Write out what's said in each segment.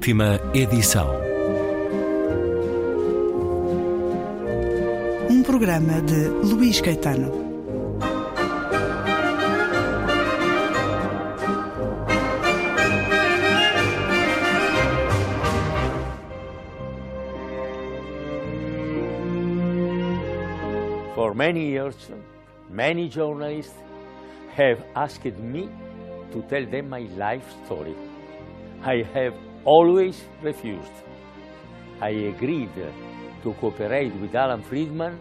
Última edição. Um programa de Luís Caetano. For many years, many journalists have asked me to tell them my life story. I have always refused. I agreed to cooperate with Alan Friedman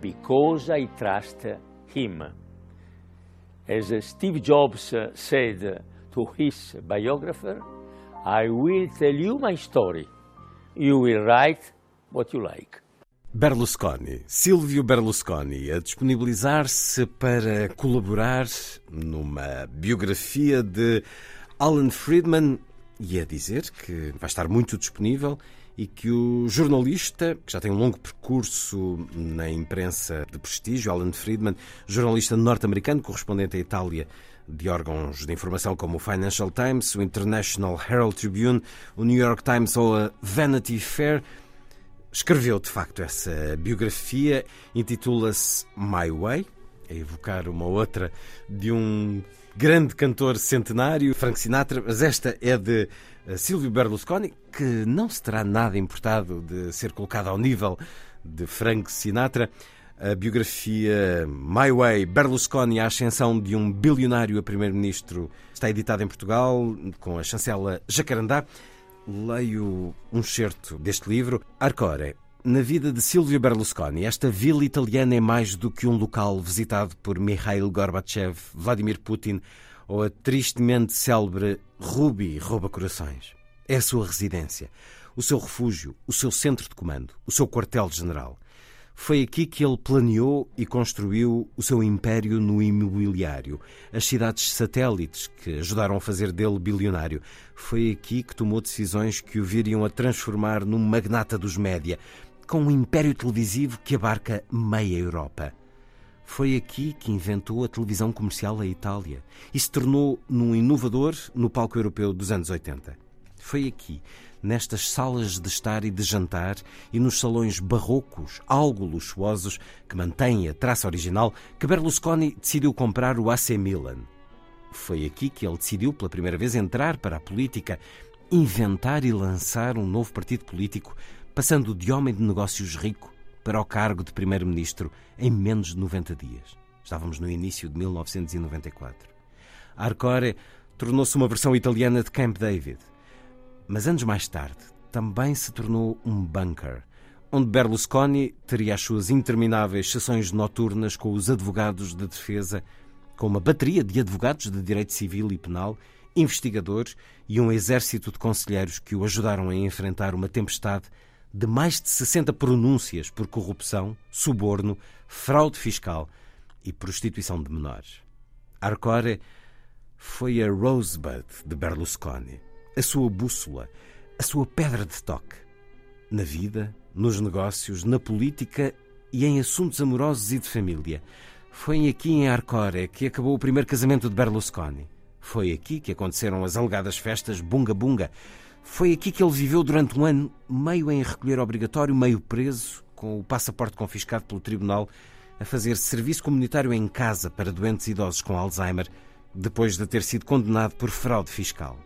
because I trust him. As Steve Jobs said to his biographer, I will tell you my story. You will write what you like. Berlusconi, Silvio Berlusconi, a disponibilizar-se para colaborar numa biografia de Alan Friedman e a dizer que vai estar muito disponível e que o jornalista, que já tem um longo percurso na imprensa de prestígio, Alan Friedman, jornalista norte-americano, correspondente à Itália de órgãos de informação como o Financial Times, o International Herald Tribune, o New York Times ou a Vanity Fair, escreveu de facto essa biografia, intitula-se My Way, a evocar uma outra de um grande cantor centenário, Frank Sinatra, mas esta é de eh, Silvio Berlusconi, que não se terá nada importado de ser colocado ao nível de Frank Sinatra. A biografia My Way, Berlusconi, a ascensão de um bilionário a primeiro-ministro, está editada em Portugal com a chancela Jacarandá leio um certo deste livro. Arcore, na vida de Silvio Berlusconi, esta vila italiana é mais do que um local visitado por Mikhail Gorbachev, Vladimir Putin ou a tristemente célebre Ruby Rouba Corações. É a sua residência, o seu refúgio, o seu centro de comando, o seu quartel-general. Foi aqui que ele planeou e construiu o seu império no imobiliário, as cidades satélites que ajudaram a fazer dele bilionário. Foi aqui que tomou decisões que o viriam a transformar num magnata dos média, com um império televisivo que abarca meia Europa. Foi aqui que inventou a televisão comercial à Itália e se tornou num inovador no palco europeu dos anos 80. Foi aqui nestas salas de estar e de jantar e nos salões barrocos, algo luxuosos, que mantêm a traça original, que Berlusconi decidiu comprar o AC Milan. Foi aqui que ele decidiu pela primeira vez entrar para a política, inventar e lançar um novo partido político, passando de homem de negócios rico para o cargo de primeiro-ministro em menos de 90 dias. Estávamos no início de 1994. Arcore tornou-se uma versão italiana de Camp David. Mas anos mais tarde, também se tornou um bunker, onde Berlusconi teria as suas intermináveis sessões noturnas com os advogados de defesa, com uma bateria de advogados de direito civil e penal, investigadores e um exército de conselheiros que o ajudaram a enfrentar uma tempestade de mais de 60 pronúncias por corrupção, suborno, fraude fiscal e prostituição de menores. Arcore foi a Rosebud de Berlusconi a sua bússola, a sua pedra de toque. Na vida, nos negócios, na política e em assuntos amorosos e de família. Foi aqui em Arcore que acabou o primeiro casamento de Berlusconi. Foi aqui que aconteceram as alegadas festas Bunga Bunga. Foi aqui que ele viveu durante um ano, meio em recolher obrigatório, meio preso, com o passaporte confiscado pelo tribunal, a fazer serviço comunitário em casa para doentes idosos com Alzheimer, depois de ter sido condenado por fraude fiscal.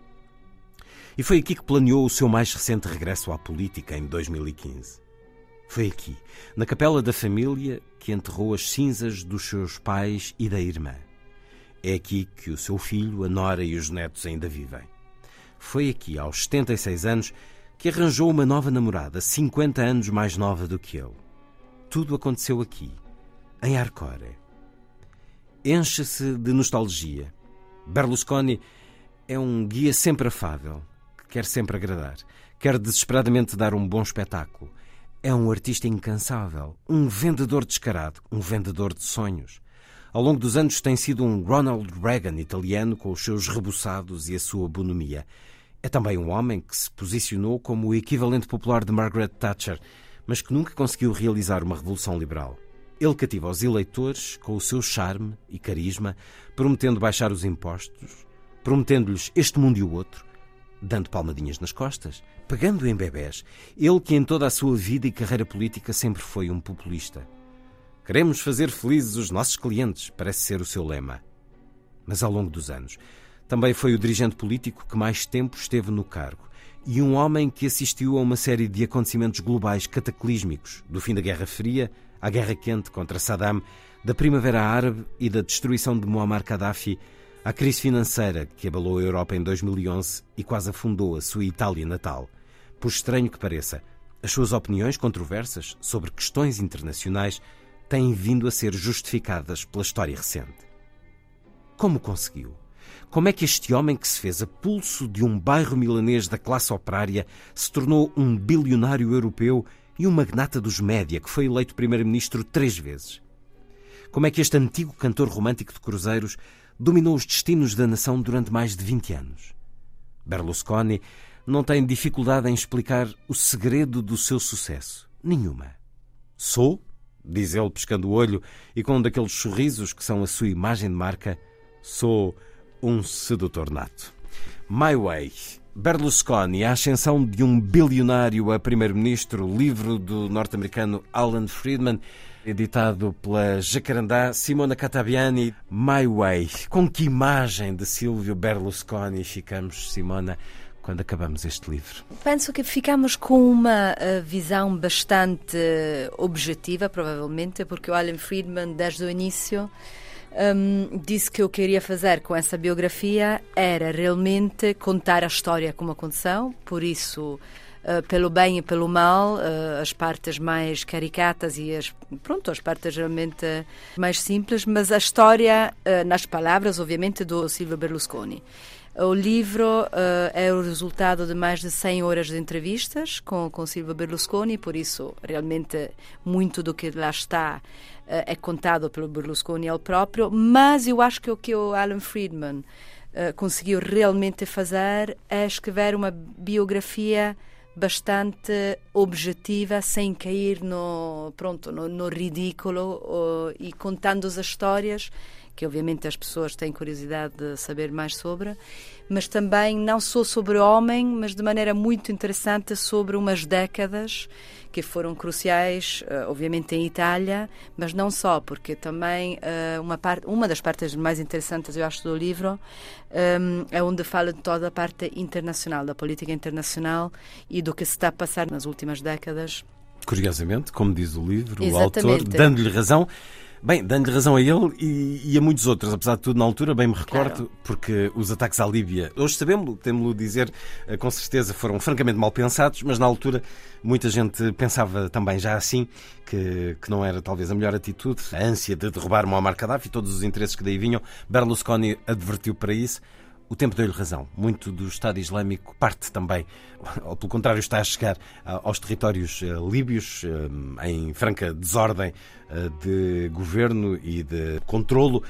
E foi aqui que planeou o seu mais recente regresso à política em 2015. Foi aqui, na capela da família, que enterrou as cinzas dos seus pais e da irmã. É aqui que o seu filho, a nora e os netos ainda vivem. Foi aqui, aos 76 anos, que arranjou uma nova namorada, 50 anos mais nova do que ele. Tudo aconteceu aqui, em Arcore. Enche-se de nostalgia. Berlusconi é um guia sempre afável, quer sempre agradar, quer desesperadamente dar um bom espetáculo. É um artista incansável, um vendedor descarado, um vendedor de sonhos. Ao longo dos anos tem sido um Ronald Reagan italiano com os seus rebuçados e a sua bonomia. É também um homem que se posicionou como o equivalente popular de Margaret Thatcher, mas que nunca conseguiu realizar uma revolução liberal. Ele cativa os eleitores com o seu charme e carisma, prometendo baixar os impostos, prometendo-lhes este mundo e o outro, dando palmadinhas nas costas, pegando em bebés. Ele que em toda a sua vida e carreira política sempre foi um populista. Queremos fazer felizes os nossos clientes, parece ser o seu lema. Mas ao longo dos anos, também foi o dirigente político que mais tempo esteve no cargo e um homem que assistiu a uma série de acontecimentos globais cataclísmicos, do fim da Guerra Fria à Guerra Quente contra Saddam, da Primavera Árabe e da destruição de Muammar Gaddafi, à crise financeira que abalou a Europa em 2011 e quase afundou a sua Itália natal. Por estranho que pareça, as suas opiniões controversas sobre questões internacionais têm vindo a ser justificadas pela história recente. Como conseguiu? Como é que este homem que se fez a pulso de um bairro milanês da classe operária se tornou um bilionário europeu e um magnata dos média que foi eleito primeiro-ministro três vezes? Como é que este antigo cantor romântico de cruzeiros dominou os destinos da nação durante mais de 20 anos? Berlusconi não tem dificuldade em explicar o segredo do seu sucesso. Nenhuma. Sou, diz ele pescando o olho e com um daqueles sorrisos que são a sua imagem de marca, sou um sedutor nato. My Way. Berlusconi, a ascensão de um bilionário a primeiro-ministro, livro do norte-americano Alan Friedman, editado pela Jacarandá, Simona Catabiani, My Way. Com que imagem de Silvio Berlusconi ficamos, Simona, quando acabamos este livro? Penso que ficamos com uma eh, visão bastante objetiva, provavelmente, porque o Alan Friedman, desde o início, um, disse que eu queria fazer com essa biografia era realmente contar a história como aconteceu, por isso Uh, pelo bem e pelo mal, uh, as partes mais caricatas e as, pronto, as partes realmente mais simples, mas a história, uh, nas palavras, obviamente, do Silvio Berlusconi. O livro é o resultado de mais de 100 horas de entrevistas com, com Silvio Berlusconi, por isso, realmente, muito do que lá está é contado pelo Berlusconi ele próprio, mas eu acho que o que o Alan Friedman uh, conseguiu realmente fazer é escrever uma biografia bastante objetiva, sem cair no pronto no, no ridículo uh, e contando as histórias que obviamente as pessoas têm curiosidade de saber mais sobre, mas também não só sobre o homem, mas de maneira muito interessante sobre umas décadas que foram cruciais, eh, obviamente em Itália, mas não só, porque também eh, uma, parte, uma das partes mais interessantes, eu acho, do livro ehm, é onde fala de toda a parte internacional, da política internacional e do que se está a passar nas últimas décadas. Curiosamente, como diz o livro, Exatamente. o autor, dando-lhe razão, Bem, dando-lhe razão a ele e, e, a muitos outros, apesar de tudo, na altura, bem me recordo, claro. porque os ataques à Líbia, hoje sabemos, temos-lo dizer, eh, com certeza foram francamente mal pensados, mas na altura muita gente pensava também já assim, que, que não era talvez a melhor atitude, a ânsia de derrubar Muammar Gaddafi, todos os interesses que daí vinham. Berlusconi advertiu para isso o tempo deu-lhe razão. Muito do Estado Islâmico parte também, ou pelo contrário, está a chegar aos territórios eh, líbios eh, em franca desordem eh, de governo e de controlo.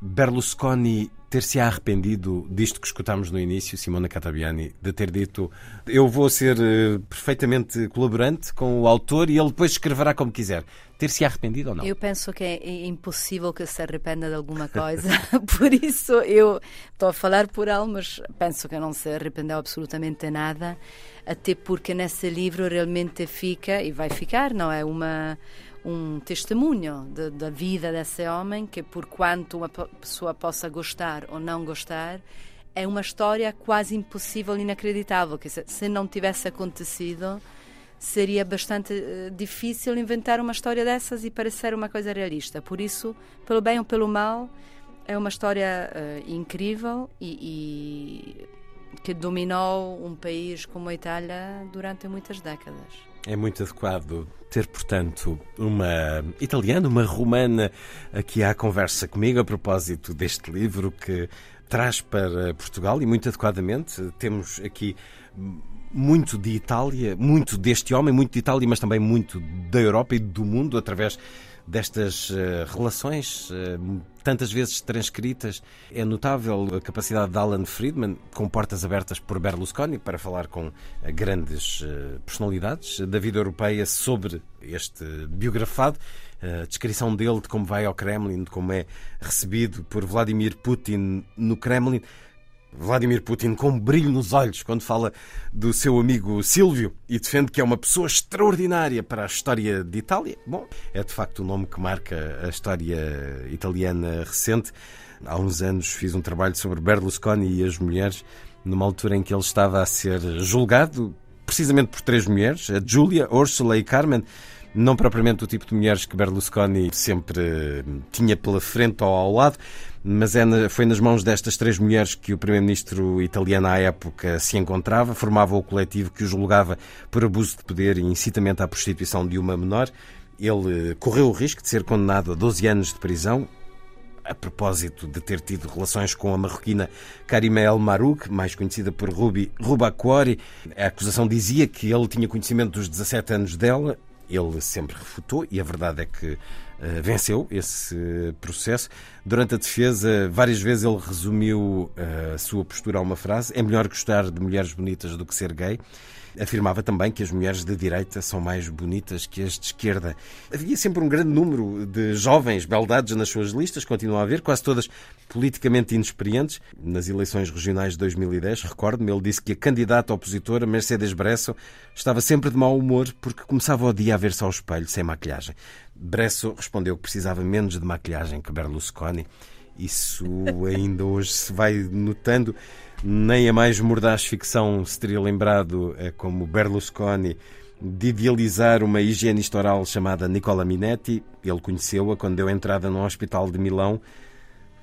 Berlusconi ter-se arrependido disto que escutámos no início, Simona Catabiani, de ter dito eu vou ser uh, perfeitamente colaborante com o autor e ele depois escreverá como quiser. Ter-se arrependido ou não? Eu penso que é impossível que se arrependa de alguma coisa, por isso eu estou a falar por ele, mas penso que não se arrependeu absolutamente nada, até porque nesse livro realmente fica, e vai ficar, não é? Uma um testemunho de, da vida desse homem que, por quanto uma pessoa possa gostar ou não gostar, é uma história quase impossível, inacreditável. Que se, se não tivesse acontecido, seria bastante uh, difícil inventar uma história dessas e parecer uma coisa realista. Por isso, pelo bem ou pelo mal, é uma história uh, incrível e, e que dominou um país como a Itália durante muitas décadas. É muito adequado ter, portanto, uma italiana, uma romana aqui à conversa comigo a propósito deste livro que traz para Portugal e muito adequadamente. Temos aqui muito de Itália, muito deste homem, muito de Itália, mas também muito da Europa e do mundo através destas uh, relações, uh, tantas vezes transcritas. É notável a capacidade de Alan Friedman, com portas abertas por Berlusconi, para falar com uh, grandes personalidades da vida europeia sobre este biografado. A descrição dele de como vai ao Kremlin, de como é recebido por Vladimir Putin no Kremlin. Vladimir Putin com um brilho nos olhos quando fala do seu amigo Silvio e defende que é uma pessoa extraordinária para a história de Itália. Bom, é de facto o nome que marca a história italiana recente. Há uns anos fiz um trabalho sobre Berlusconi e as mulheres, numa altura em que ele estava a ser julgado precisamente por três mulheres, a Giulia, Ursula e Carmen não propriamente o tipo de mulheres que Berlusconi sempre tinha pela frente ou ao lado, mas é foi nas mãos destas três mulheres que o primeiro-ministro italiano à época se encontrava, formava o coletivo que o julgava por abuso de poder e incitamento à prostituição de uma menor. Ele correu o risco de ser condenado a 12 anos de prisão, a propósito de ter tido relações com a marroquina Karima El Marouk, mais conhecida por Ruby Rubacuori. A acusação dizia que ele tinha conhecimento dos 17 anos dela. Ele sempre refutou e a verdade é que venceu esse processo. Durante a defesa, várias vezes ele resumiu eh, a sua postura a uma frase: é melhor gostar de mulheres bonitas do que ser gay. Afirmava também que as mulheres de direita são mais bonitas que as de esquerda. Havia sempre um grande número de jovens beldades nas suas listas, continua a haver, quase todas politicamente inexperientes. Nas eleições regionais de 2010, recordo-me, ele disse que a candidata opositora, Mercedes Bresso, estava sempre de mau humor porque começava o dia a ver-se ao espelho, sem maquilhagem. Bresso respondeu que precisava menos de maquilhagem que Berlusconi. Isso ainda hoje se vai notando. Nem a mais mordaz ficção se teria lembrado, é como Berlusconi, de idealizar uma higienista oral chamada Nicola Minetti. Ele conheceu-a quando deu entrada num hospital de Milão,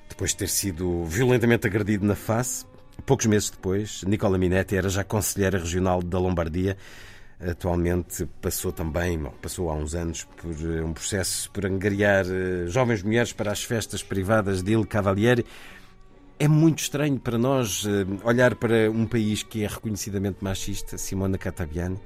depois de ter sido violentamente agredido na face. Poucos meses depois, Nicola Minetti era já conselheira regional da Lombardia Atualmente passou também, passou há uns anos, por eh, um processo por angariar eh, jovens mulheres para as festas privadas de Il Cavaliere. É muito estranho para nós eh, olhar para um país que é reconhecidamente machista, Simona Catabiani.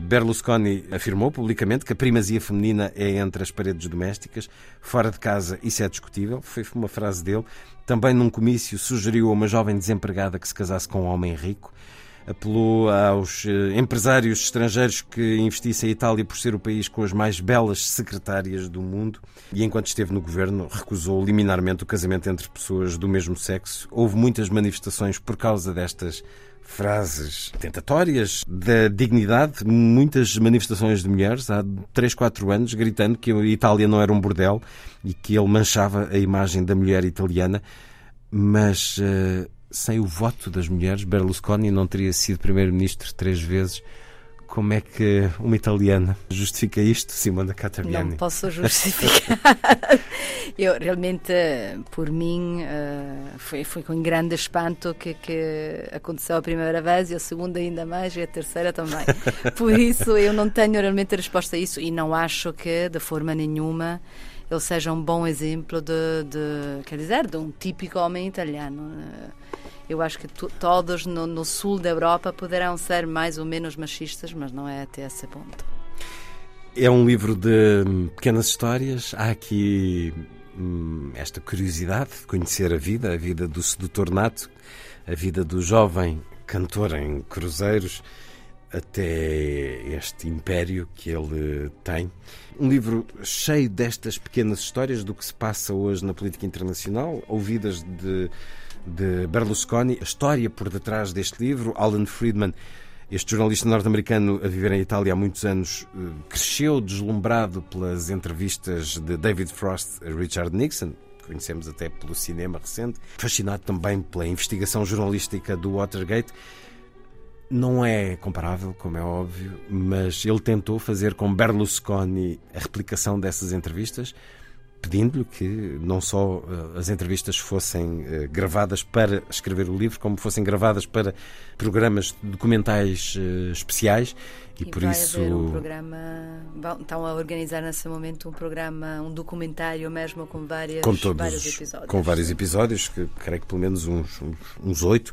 Berlusconi afirmou publicamente que a primazia feminina é entre as paredes domésticas, fora de casa isso é discutível, foi uma frase dele. Também num comício sugeriu a uma jovem desempregada que se casasse com um homem rico apelou aos eh, empresários estrangeiros que investissem em Itália por ser o país com as mais belas secretárias do mundo. E, enquanto esteve no governo, recusou liminarmente o casamento entre pessoas do mesmo sexo. Houve muitas manifestações por causa destas frases tentatórias da dignidade, muitas manifestações de mulheres. Há 3, 4 anos gritando que a Itália não era um bordel e que ele manchava a imagem da mulher italiana, mas uh, sem o voto das mulheres, Berlusconi não teria sido primeiro-ministro três vezes. Como é que uma italiana justifica isto, Simona Catabiani? Não posso justificar. Eu realmente, por mim, eh, foi, foi com grande espanto que, que aconteceu a primeira vez e a segunda ainda mais e a terceira também. Por isso, eu não tenho realmente resposta a isso e não acho que, de forma nenhuma, ele seja um bom exemplo de, de quer dizer, de um típico homem italiano. Eu acho que todos no, no, sul da Europa poderão ser mais ou menos machistas, mas não é até esse ponto. É um livro de pequenas histórias. Há aqui hum, esta curiosidade de conhecer a vida, a vida do sedutor nato, a vida do jovem cantor em cruzeiros, até este império que ele tem. Um livro cheio destas pequenas histórias do que se passa hoje na política internacional, ouvidas de de Berlusconi, a história por detrás deste livro. Alan Friedman, este jornalista norte-americano a viver em Itália há muitos anos, eh, cresceu deslumbrado pelas entrevistas de David Frost a Richard Nixon, conhecemos até pelo cinema recente, fascinado também pela investigação jornalística do Watergate. Não é comparável, como é óbvio, mas ele tentou fazer com Berlusconi a replicação dessas entrevistas pedindo-lhe que não só uh, as entrevistas fossem uh, gravadas para escrever o livro, como fossem gravadas para programas documentais uh, especiais e, e por vai isso haver um programa estão a organizar nesse momento um programa um documentário mesmo com várias com todos, vários episódios. com vários episódios que creio que pelo menos uns uns oito.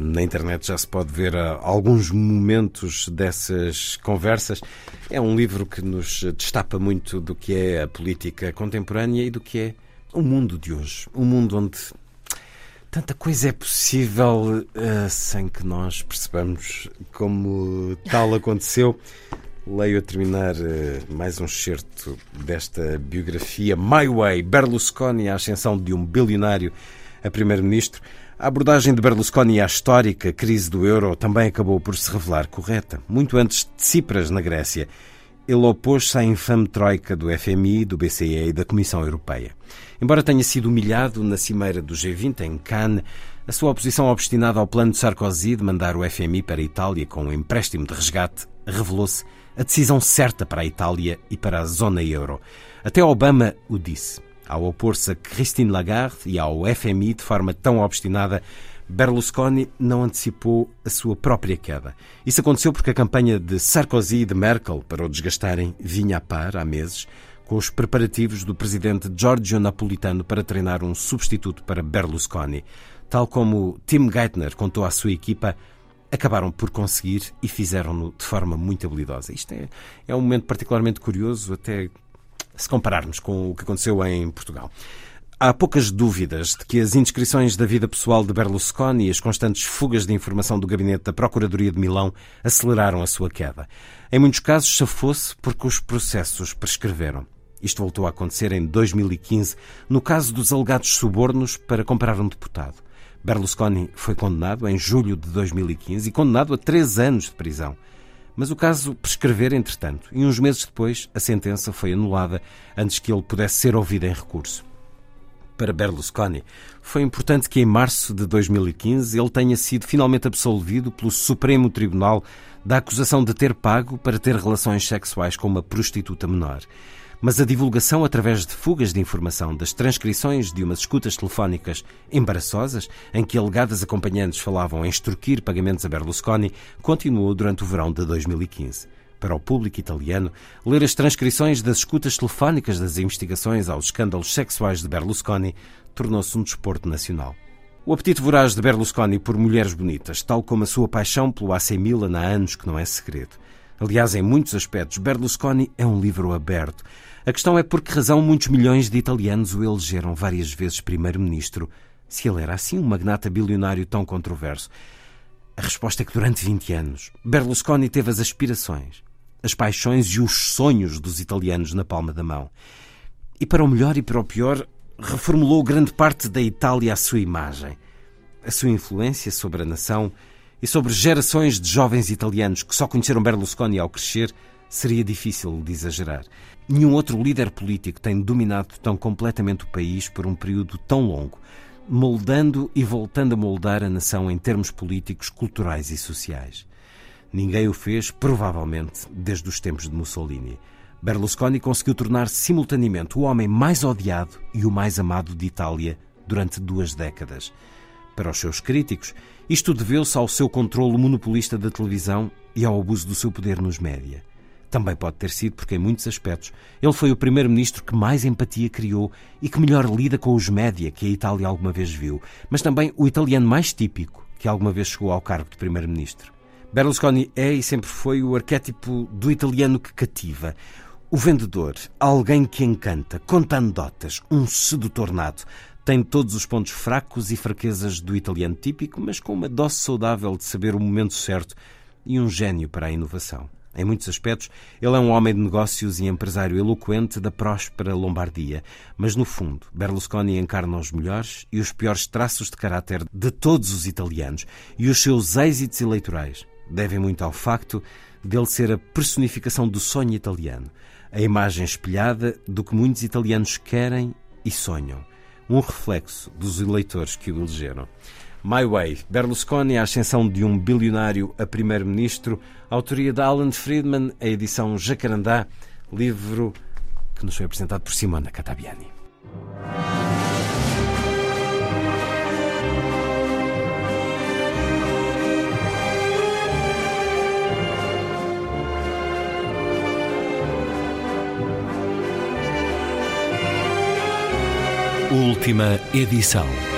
Na internet já se pode ver alguns momentos dessas conversas. É um livro que nos destapa muito do que é a política contemporânea e do que é o mundo de hoje. Um mundo onde tanta coisa é possível uh, sem que nós percebamos como tal aconteceu. Leio a terminar uh, mais um excerto desta biografia My Way, Berlusconi, a ascensão de um bilionário a primeiro-ministro, a abordagem de Berlusconi à histórica crise do euro também acabou por se revelar correta. Muito antes de Tsipras, na Grécia, ele opôs-se à infame troika do FMI, do BCE e da Comissão Europeia. Embora tenha sido humilhado na cimeira do G20 em Cannes, a sua oposição obstinada ao plano de Sarkozy de mandar o FMI para a Itália com um empréstimo de resgate revelou-se a decisão certa para a Itália e para a zona euro. Até Obama o disse. Ao opor-se a Christine Lagarde e ao FMI de forma tão obstinada, Berlusconi não antecipou a sua própria queda. Isso aconteceu porque a campanha de Sarkozy e de Merkel para o desgastarem vinha a par há meses com os preparativos do presidente Giorgio Napolitano para treinar um substituto para Berlusconi. Tal como Tim Geithner contou à sua equipa, acabaram por conseguir e fizeram-no de forma muito habilidosa. Isto é, é um momento particularmente curioso, até se compararmos com o que aconteceu em Portugal. Há poucas dúvidas de que as indiscrições da vida pessoal de Berlusconi e as constantes fugas de informação do gabinete da Procuradoria de Milão aceleraram a sua queda. Em muitos casos, chafou-se porque os processos prescreveram. Isto voltou a acontecer em 2015, no caso dos alegados subornos para comprar um deputado. Berlusconi foi condenado em julho de 2015 e condenado a três anos de prisão. Mas o caso prescrever, entretanto, e uns meses depois a sentença foi anulada antes que ele pudesse ser ouvido em recurso. Para Berlusconi, foi importante que em março de 2015 ele tenha sido finalmente absolvido pelo Supremo Tribunal da acusação de ter pago para ter relações sexuais com uma prostituta menor mas a divulgação através de fugas de informação das transcrições de umas escutas telefónicas embaraçosas, em que alegadas acompanhantes falavam em extorquir pagamentos a Berlusconi, continuou durante o verão de 2015. Para o público italiano, ler as transcrições das escutas telefónicas das investigações aos escândalos sexuais de Berlusconi tornou-se um desporto nacional. O apetite voraz de Berlusconi por mulheres bonitas, tal como a sua paixão pelo AC Milan há anos que não é segredo. Aliás, em muitos aspectos, Berlusconi é um livro aberto. A questão é por que razão muitos milhões de italianos o elegeram várias vezes primeiro-ministro, se ele era assim um magnata bilionário tão controverso. A resposta é que durante 20 anos, Berlusconi teve as aspirações, as paixões e os sonhos dos italianos na palma da mão. E para o melhor e para o pior, reformulou grande parte da Itália à sua imagem. A sua influência sobre a nação e sobre gerações de jovens italianos que só conheceram Berlusconi ao crescer, seria difícil de exagerar. Nenhum outro líder político tem dominado tão completamente o país por um período tão longo, moldando e voltando a moldar a nação em termos políticos, culturais e sociais. Ninguém o fez, provavelmente, desde os tempos de Mussolini. Berlusconi conseguiu tornar-se simultaneamente o homem mais odiado e o mais amado de Itália durante duas décadas. Para os seus críticos, isto deveu-se ao seu controle monopolista da televisão e ao abuso do seu poder nos média. Também pode ter sido porque, em muitos aspectos, ele foi o primeiro-ministro que mais empatia criou e que melhor lida com os média que a Itália alguma vez viu, mas também o italiano mais típico que alguma vez chegou ao cargo de primeiro-ministro. Berlusconi é e sempre foi o arquétipo do italiano que cativa. O vendedor, alguém que encanta, conta anedotas, um sedutor nato, tem todos os pontos fracos e fraquezas do italiano típico, mas com uma dose saudável de saber o momento certo e um gênio para a inovação. Em muitos aspectos, ele é um homem de negócios e empresário eloquente da próspera Lombardia, mas no fundo, Berlusconi encarna os melhores e os piores traços de caráter de todos os italianos, e os seus êxitos eleitorais devem muito ao facto dele ser a personificação do sonho italiano, a imagem espelhada do que muitos italianos querem e sonham um reflexo dos eleitores que o elegeram. My Way, Berlusconi, a ascensão de um bilionário a primeiro-ministro, autoria de Alan Friedman, a edição Jacarandá, livro que nos foi apresentado por Simona Catabiani. Última edição.